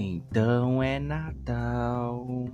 Então é Natal.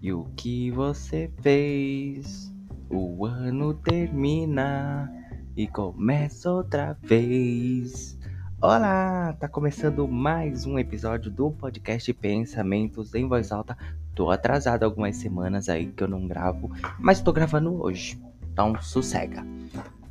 E o que você fez? O ano termina e começa outra vez. Olá, tá começando mais um episódio do podcast Pensamentos em Voz Alta. Tô atrasado algumas semanas aí que eu não gravo, mas tô gravando hoje. Então sossega.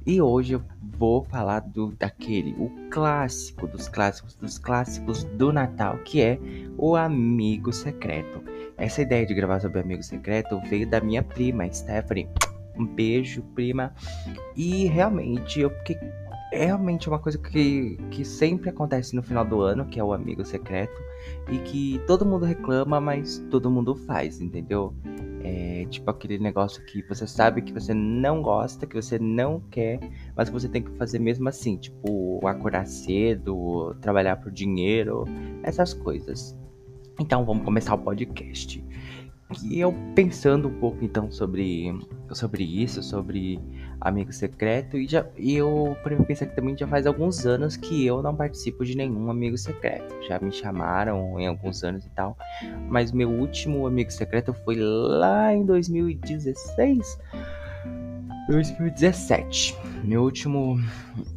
E hoje eu vou falar do daquele, o clássico dos clássicos dos clássicos do Natal, que é o amigo secreto. Essa ideia de gravar sobre amigo secreto veio da minha prima, Stephanie. Um beijo, prima. E realmente eu fiquei é realmente uma coisa que, que sempre acontece no final do ano, que é o amigo secreto, e que todo mundo reclama, mas todo mundo faz, entendeu? É tipo aquele negócio que você sabe que você não gosta, que você não quer, mas você tem que fazer mesmo assim, tipo acordar cedo, trabalhar por dinheiro, essas coisas. Então vamos começar o podcast. E eu pensando um pouco então sobre, sobre isso, sobre amigo secreto, e, já, e eu pensar que também já faz alguns anos que eu não participo de nenhum amigo secreto. Já me chamaram em alguns anos e tal, mas meu último amigo secreto foi lá em 2016. 2017. Meu último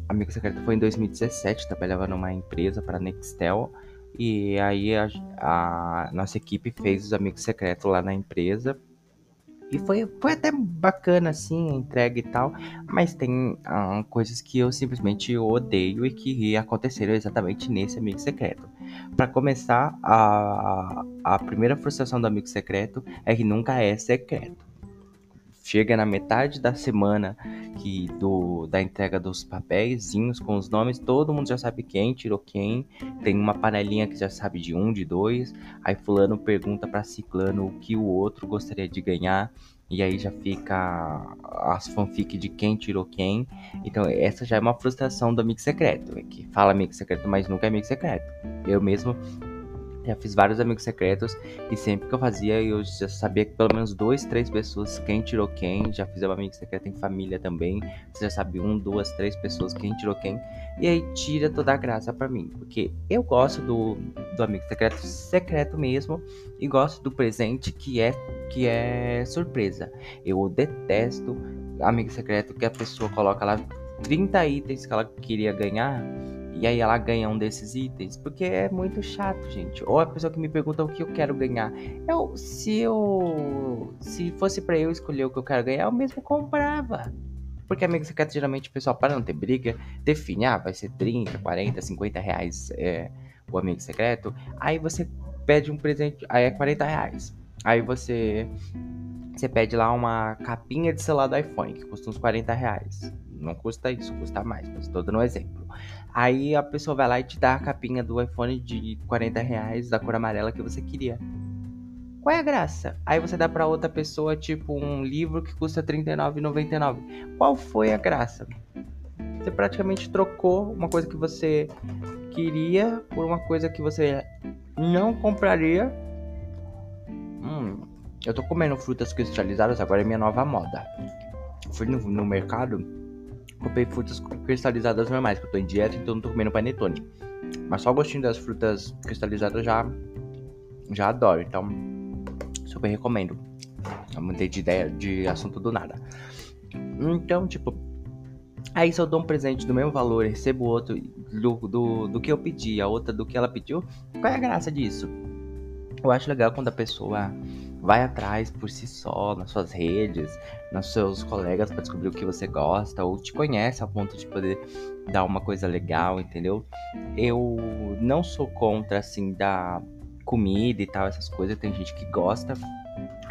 amigo secreto foi em 2017. Trabalhava numa empresa para Nextel. E aí a, a, nossa equipe fez os amigos secretos lá na empresa. E foi, foi até bacana, assim, a entrega e tal. Mas tem ah, coisas que eu simplesmente odeio e que aconteceram exatamente nesse amigo secreto. Para começar, a, a primeira frustração do amigo secreto é que nunca é secreto chega na metade da semana que do da entrega dos papéiszinhos com os nomes, todo mundo já sabe quem tirou quem. Tem uma panelinha que já sabe de um, de dois. Aí fulano pergunta para ciclano o que o outro gostaria de ganhar. E aí já fica as fanfic de quem tirou quem. Então essa já é uma frustração do amigo secreto. É que fala amigo secreto, mas nunca é amigo secreto. Eu mesmo já fiz vários amigos secretos e sempre que eu fazia eu já sabia que pelo menos dois, três pessoas quem tirou quem. Já fiz um amigo secreto em família também. Você já sabe um, duas, três pessoas quem tirou quem. E aí tira toda a graça para mim. Porque eu gosto do, do amigo secreto secreto mesmo. E gosto do presente que é, que é surpresa. Eu detesto amigo secreto que a pessoa coloca lá 30 itens que ela queria ganhar e aí ela ganha um desses itens, porque é muito chato, gente. Ou a pessoa que me pergunta o que eu quero ganhar. Eu, se eu, se fosse para eu escolher o que eu quero ganhar, eu mesmo comprava. Porque amigo secreto, geralmente o pessoal, para não ter briga, define, ah, vai ser 30, 40, 50 reais é, o amigo secreto. Aí você pede um presente, aí é 40 reais. Aí você, você pede lá uma capinha de celular do iPhone, que custa uns 40 reais. Não custa isso, custa mais, mas estou dando um exemplo. Aí a pessoa vai lá e te dá a capinha do iPhone de 40 reais da cor amarela que você queria. Qual é a graça? Aí você dá para outra pessoa, tipo, um livro que custa R$39,99. Qual foi a graça? Você praticamente trocou uma coisa que você queria por uma coisa que você não compraria. Hum, eu tô comendo frutas cristalizadas, agora é minha nova moda. Fui no, no mercado, comprei frutas cristalizadas normais, porque eu tô em dieta, então não tô comendo panetone. Mas só o gostinho das frutas cristalizadas já, já adoro, então super recomendo. Eu mudei de ideia de assunto do nada. Então, tipo, aí se eu dou um presente do mesmo valor, recebo outro do, do, do que eu pedi, a outra do que ela pediu, qual é a graça disso? Eu acho legal quando a pessoa vai atrás por si só, nas suas redes, nos seus colegas para descobrir o que você gosta ou te conhece a ponto de poder dar uma coisa legal, entendeu? Eu não sou contra assim da comida e tal, essas coisas, tem gente que gosta.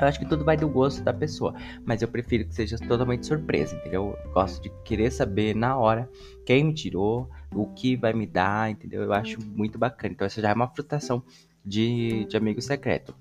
Eu acho que tudo vai do gosto da pessoa, mas eu prefiro que seja totalmente surpresa, entendeu? Eu gosto de querer saber na hora quem me tirou, o que vai me dar, entendeu? Eu acho muito bacana. Então, essa já é uma frustração de, de amigo secreto.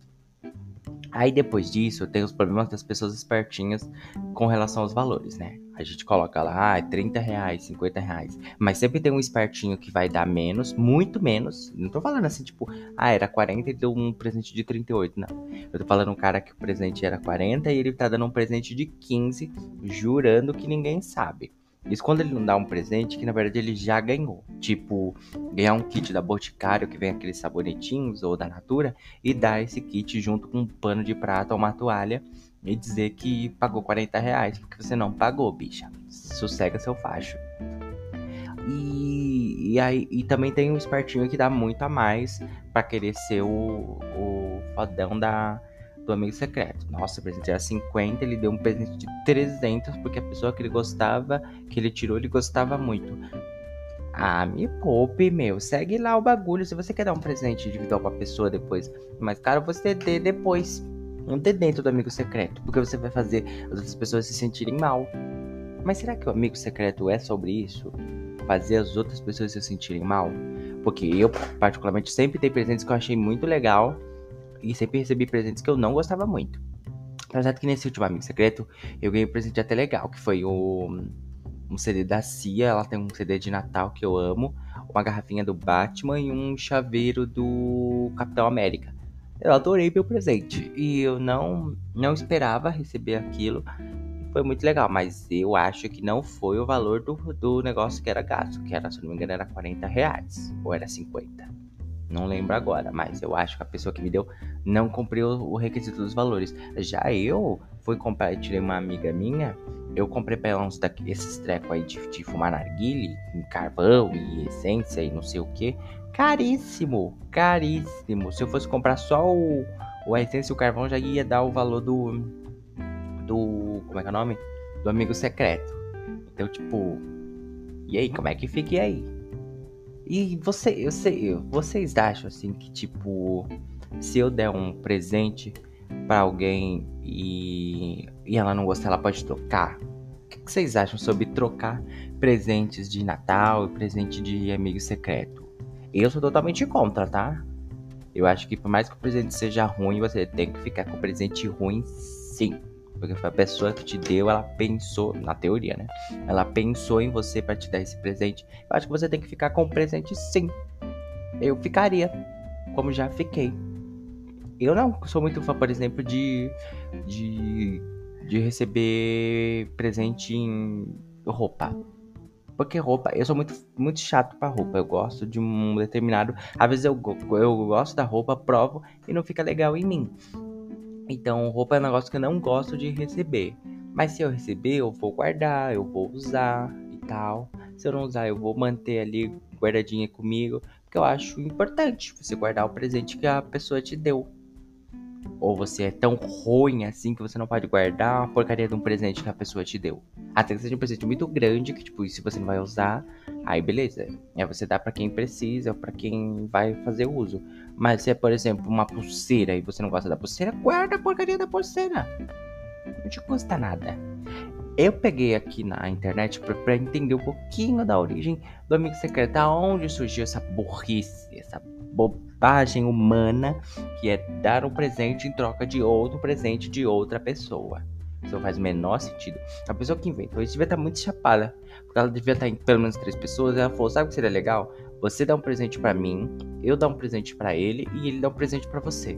Aí depois disso, tem os problemas das pessoas espertinhas com relação aos valores, né? A gente coloca lá, ah, 30 reais, 50 reais. Mas sempre tem um espertinho que vai dar menos, muito menos. Não tô falando assim, tipo, ah, era 40 e deu um presente de 38. Não. Eu tô falando um cara que o presente era 40 e ele tá dando um presente de 15, jurando que ninguém sabe. Isso quando ele não dá um presente que na verdade ele já ganhou. Tipo, ganhar um kit da Boticário que vem aqueles sabonetinhos ou da Natura e dar esse kit junto com um pano de prata ou uma toalha e dizer que pagou 40 reais porque você não pagou, bicha. Sossega seu facho. E, e, aí, e também tem um espertinho que dá muito a mais para querer ser o, o fodão da, do amigo secreto. Nossa, o presente era 50, ele deu um presente de 300 porque a pessoa que ele gostava, que ele tirou, ele gostava muito. Ah, me poupe, meu. Segue lá o bagulho. Se você quer dar um presente individual pra pessoa depois, mas caro, você dê depois. Não dê dentro do amigo secreto, porque você vai fazer as outras pessoas se sentirem mal. Mas será que o amigo secreto é sobre isso? Fazer as outras pessoas se sentirem mal? Porque eu, particularmente, sempre dei presentes que eu achei muito legal e sempre recebi presentes que eu não gostava muito. Apesar que nesse último Amigo Secreto eu ganhei um presente até legal, que foi o, um CD da Cia, ela tem um CD de Natal que eu amo, uma garrafinha do Batman e um chaveiro do Capitão América. Eu adorei meu presente e eu não, não esperava receber aquilo. Foi muito legal, mas eu acho que não foi o valor do, do negócio que era gasto, que era, se não me engano, era 40 reais ou era 50. Não lembro agora, mas eu acho que a pessoa que me deu não cumpriu o requisito dos valores. Já eu fui comprar, tirei uma amiga minha, eu comprei pra ela uns desses trecos aí de, de fumar narguile, com carvão e essência e não sei o que. Caríssimo, caríssimo. Se eu fosse comprar só o, o essência e o carvão, já ia dar o valor do. Do. Como é que é o nome? Do amigo secreto. Então, tipo. E aí, como é que fica aí? E você, eu sei, vocês acham assim que tipo, se eu der um presente para alguém e, e ela não gostar, ela pode trocar? O que, que vocês acham sobre trocar presentes de Natal e presente de amigo secreto? Eu sou totalmente contra, tá? Eu acho que por mais que o presente seja ruim, você tem que ficar com o presente ruim sim. Porque foi a pessoa que te deu, ela pensou, na teoria, né? Ela pensou em você para te dar esse presente. Eu acho que você tem que ficar com o presente sim. Eu ficaria, como já fiquei. Eu não sou muito fã, por exemplo, de, de, de receber presente em roupa. Porque roupa, eu sou muito, muito chato pra roupa. Eu gosto de um determinado. Às vezes eu, eu gosto da roupa, provo e não fica legal em mim. Então, roupa é um negócio que eu não gosto de receber. Mas se eu receber, eu vou guardar, eu vou usar e tal. Se eu não usar, eu vou manter ali guardadinha comigo. Porque eu acho importante você guardar o presente que a pessoa te deu. Ou você é tão ruim assim que você não pode guardar a porcaria de um presente que a pessoa te deu. Até que seja um presente muito grande, que tipo, se você não vai usar, aí beleza. É você dá para quem precisa, para quem vai fazer uso. Mas se é, por exemplo, uma pulseira e você não gosta da pulseira, guarda a porcaria da pulseira. Não te custa nada. Eu peguei aqui na internet para entender um pouquinho da origem do amigo secreto, aonde surgiu essa burrice, essa bobagem humana que é dar um presente em troca de outro presente de outra pessoa. Isso não faz o menor sentido. A pessoa que inventou isso devia estar muito chapada. Porque ela devia estar em pelo menos três pessoas. Ela falou: sabe o que seria legal? Você dá um presente para mim, eu dar um presente para ele e ele dá um presente para você.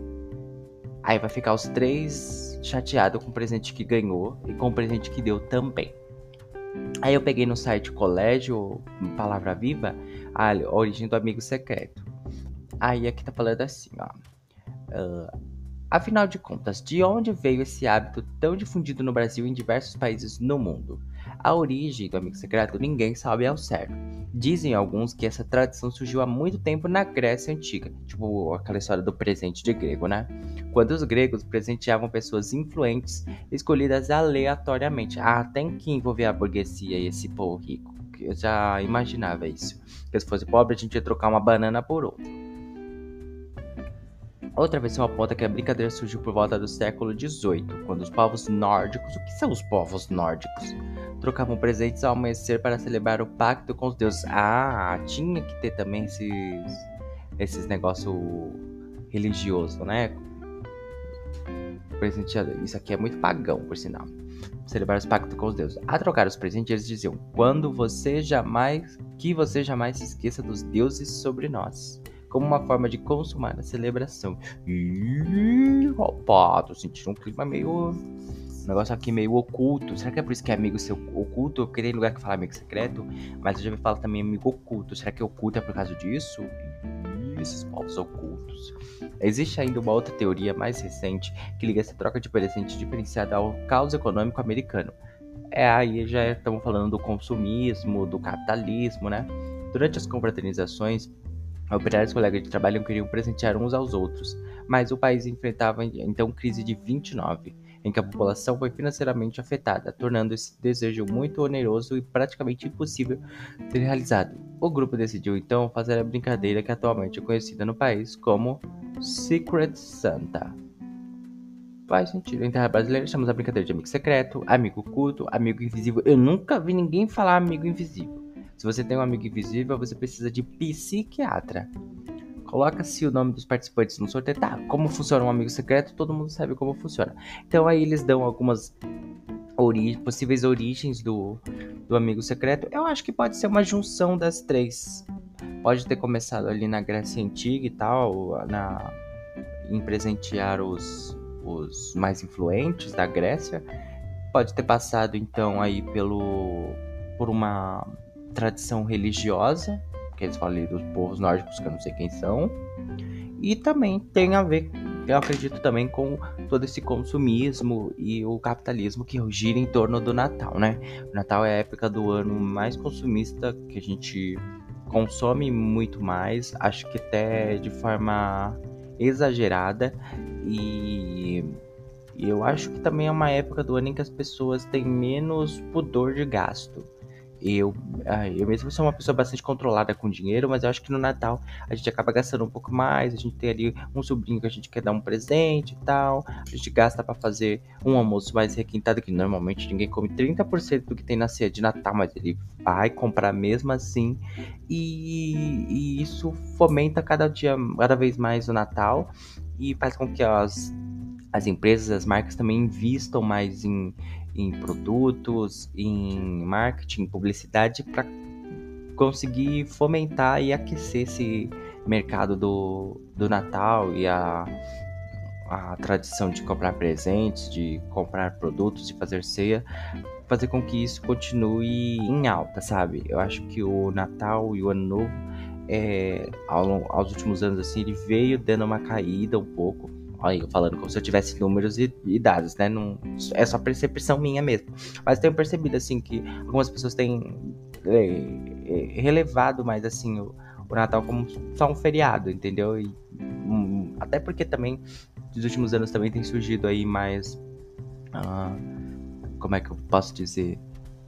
Aí vai ficar os três chateados com o presente que ganhou e com o presente que deu também. Aí eu peguei no site Colégio Palavra Viva a origem do amigo secreto. Aí aqui tá falando assim, ó. Uh, afinal de contas, de onde veio esse hábito tão difundido no Brasil e em diversos países no mundo? A origem do amigo secreto ninguém sabe ao certo. Dizem alguns que essa tradição surgiu há muito tempo na Grécia Antiga, tipo aquela história do presente de grego, né? Quando os gregos presenteavam pessoas influentes escolhidas aleatoriamente, ah, até que envolver a burguesia e esse povo rico. Eu já imaginava isso. Que se fosse pobre, a gente ia trocar uma banana por outra. Outra versão aponta que a brincadeira surgiu por volta do século XVIII, quando os povos nórdicos, o que são os povos nórdicos? Trocavam presentes ao amanhecer para celebrar o pacto com os deuses. Ah, tinha que ter também esses, esses negócios religiosos, né? Presenteado. Isso aqui é muito pagão, por sinal. Celebrar os pactos com os deuses. A trocar os presentes, eles diziam: quando você jamais, que você jamais se esqueça dos deuses sobre nós como uma forma de consumar a celebração. E, opa, tô sentindo um clima meio um negócio aqui meio oculto. Será que é por isso que é amigo seu oculto? Eu queria lugar que fala amigo secreto, mas eu já me falo também amigo oculto. Será que oculto é por causa disso? esses povos ocultos. Existe ainda uma outra teoria mais recente que liga essa troca de presente diferenciada ao caos econômico americano. É aí já estamos falando do consumismo, do capitalismo, né? Durante as confraternizações, operários e colegas de trabalho queriam presentear uns aos outros, mas o país enfrentava então crise de 29 em que a população foi financeiramente afetada, tornando esse desejo muito oneroso e praticamente impossível de ser realizado. O grupo decidiu então fazer a brincadeira que atualmente é conhecida no país como Secret Santa. Faz sentido. Em terra brasileira chamamos a brincadeira de amigo secreto, amigo culto, amigo invisível. Eu nunca vi ninguém falar amigo invisível. Se você tem um amigo invisível, você precisa de psiquiatra. Coloca-se o nome dos participantes no sorteio. Tá, como funciona um amigo secreto? Todo mundo sabe como funciona. Então aí eles dão algumas possíveis origens do, do amigo secreto. Eu acho que pode ser uma junção das três. Pode ter começado ali na Grécia Antiga e tal, na, em presentear os, os mais influentes da Grécia. Pode ter passado então aí pelo por uma tradição religiosa que eles falam ali dos povos nórdicos, que eu não sei quem são. E também tem a ver, eu acredito também com todo esse consumismo e o capitalismo que gira em torno do Natal, né? O Natal é a época do ano mais consumista que a gente consome muito mais, acho que até de forma exagerada e eu acho que também é uma época do ano em que as pessoas têm menos pudor de gasto. Eu, eu mesmo sou uma pessoa bastante controlada com dinheiro, mas eu acho que no Natal a gente acaba gastando um pouco mais. A gente tem ali um sobrinho que a gente quer dar um presente e tal. A gente gasta para fazer um almoço mais requintado, que normalmente ninguém come 30% do que tem na ceia de Natal, mas ele vai comprar mesmo assim. E, e isso fomenta cada dia, cada vez mais o Natal e faz com que as, as empresas, as marcas também investam mais em em produtos, em marketing, publicidade para conseguir fomentar e aquecer esse mercado do, do Natal e a, a tradição de comprar presentes, de comprar produtos, de fazer ceia, fazer com que isso continue em alta, sabe? Eu acho que o Natal e o Ano Novo, é, ao, aos últimos anos, assim, ele veio dando uma caída um pouco Olha, falando como se eu tivesse números e, e, dados, né? Não, é só percepção minha mesmo. Mas tenho percebido, assim, que algumas pessoas têm é, é, relevado mais, assim, o, o, Natal como só um feriado, entendeu? E, um, até porque também, nos últimos anos, também tem surgido aí mais. Uh, como é que eu posso dizer?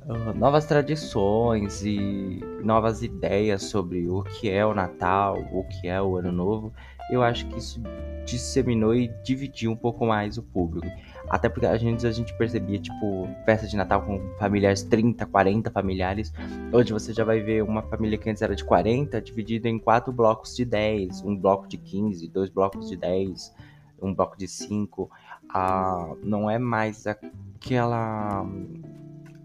Uh, novas tradições e novas ideias sobre o que é o Natal, o que é o Ano Novo. Eu acho que isso disseminou e dividiu um pouco mais o público. Até porque a gente, a gente percebia, tipo, festa de Natal com familiares, 30, 40 familiares. Hoje você já vai ver uma família que antes era de 40, dividida em quatro blocos de 10, um bloco de 15, dois blocos de 10, um bloco de 5. Ah, não é mais aquela.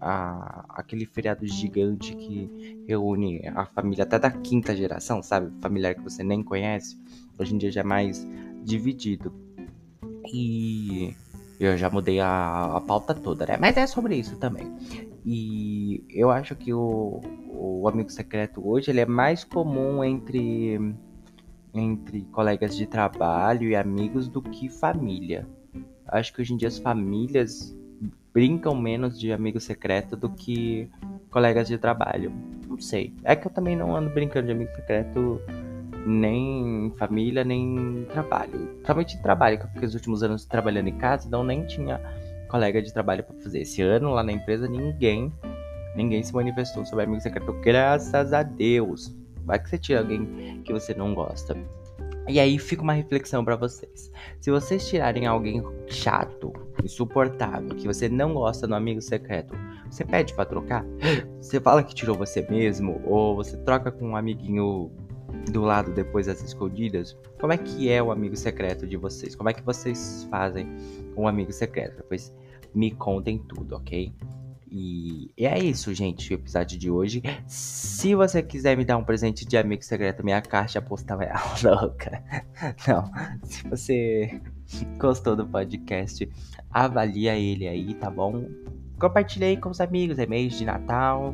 A, aquele feriado gigante que reúne a família até da quinta geração, sabe? Familiar que você nem conhece. Hoje em dia já é mais dividido. E eu já mudei a, a pauta toda, né? Mas é sobre isso também. E eu acho que o, o amigo secreto hoje ele é mais comum entre entre colegas de trabalho e amigos do que família. Acho que hoje em dia as famílias brincam menos de amigo secreto do que colegas de trabalho. Não sei. É que eu também não ando brincando de amigo secreto nem família, nem trabalho. Principalmente trabalho, porque os últimos anos trabalhando em casa, então nem tinha colega de trabalho para fazer. Esse ano lá na empresa ninguém, ninguém se manifestou sobre amigo secreto, graças a Deus. Vai que você tira alguém que você não gosta. E aí fica uma reflexão para vocês. Se vocês tirarem alguém chato, insuportável, que você não gosta no amigo secreto, você pede para trocar? Você fala que tirou você mesmo ou você troca com um amiguinho do lado depois das escondidas, como é que é o amigo secreto de vocês? Como é que vocês fazem um amigo secreto? Depois me contem tudo, ok? E é isso, gente, o episódio de hoje. Se você quiser me dar um presente de amigo secreto, minha caixa postal é louca. Não, se você gostou do podcast, avalia ele aí, tá bom? Compartilha aí com os amigos, é mês de Natal.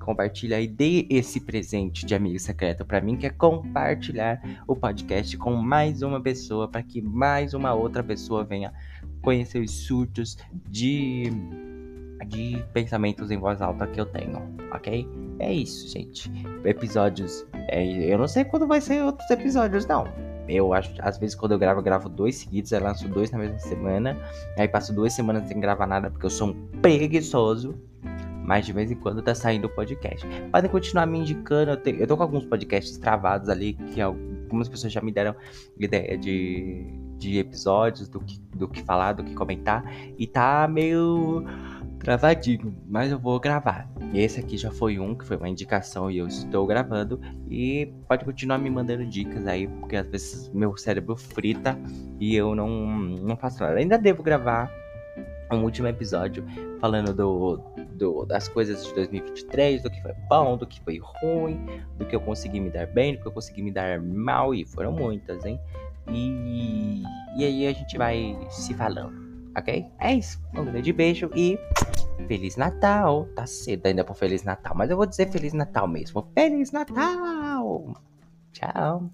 Compartilha aí, dê esse presente de amigo secreto para mim, que é compartilhar o podcast com mais uma pessoa, para que mais uma outra pessoa venha conhecer os surtos de de pensamentos em voz alta que eu tenho, ok? É isso, gente. Episódios. É, eu não sei quando vai ser outros episódios, não. Eu acho, às vezes, quando eu gravo, eu gravo dois seguidos, eu lanço dois na mesma semana. Aí passo duas semanas sem gravar nada, porque eu sou um preguiçoso. Mas de vez em quando tá saindo o podcast. Podem continuar me indicando. Eu, tenho, eu tô com alguns podcasts travados ali, que algumas pessoas já me deram ideia de, de episódios, do que, do que falar, do que comentar. E tá meio travadinho, mas eu vou gravar. Esse aqui já foi um, que foi uma indicação e eu estou gravando. E pode continuar me mandando dicas aí, porque às vezes meu cérebro frita e eu não, não faço nada. Ainda devo gravar um último episódio falando do, do, das coisas de 2023, do que foi bom, do que foi ruim, do que eu consegui me dar bem, do que eu consegui me dar mal, e foram muitas, hein? E, e aí a gente vai se falando ok? É isso. Um grande beijo e Feliz Natal. Tá cedo ainda pro Feliz Natal, mas eu vou dizer Feliz Natal mesmo. Feliz Natal! Tchau!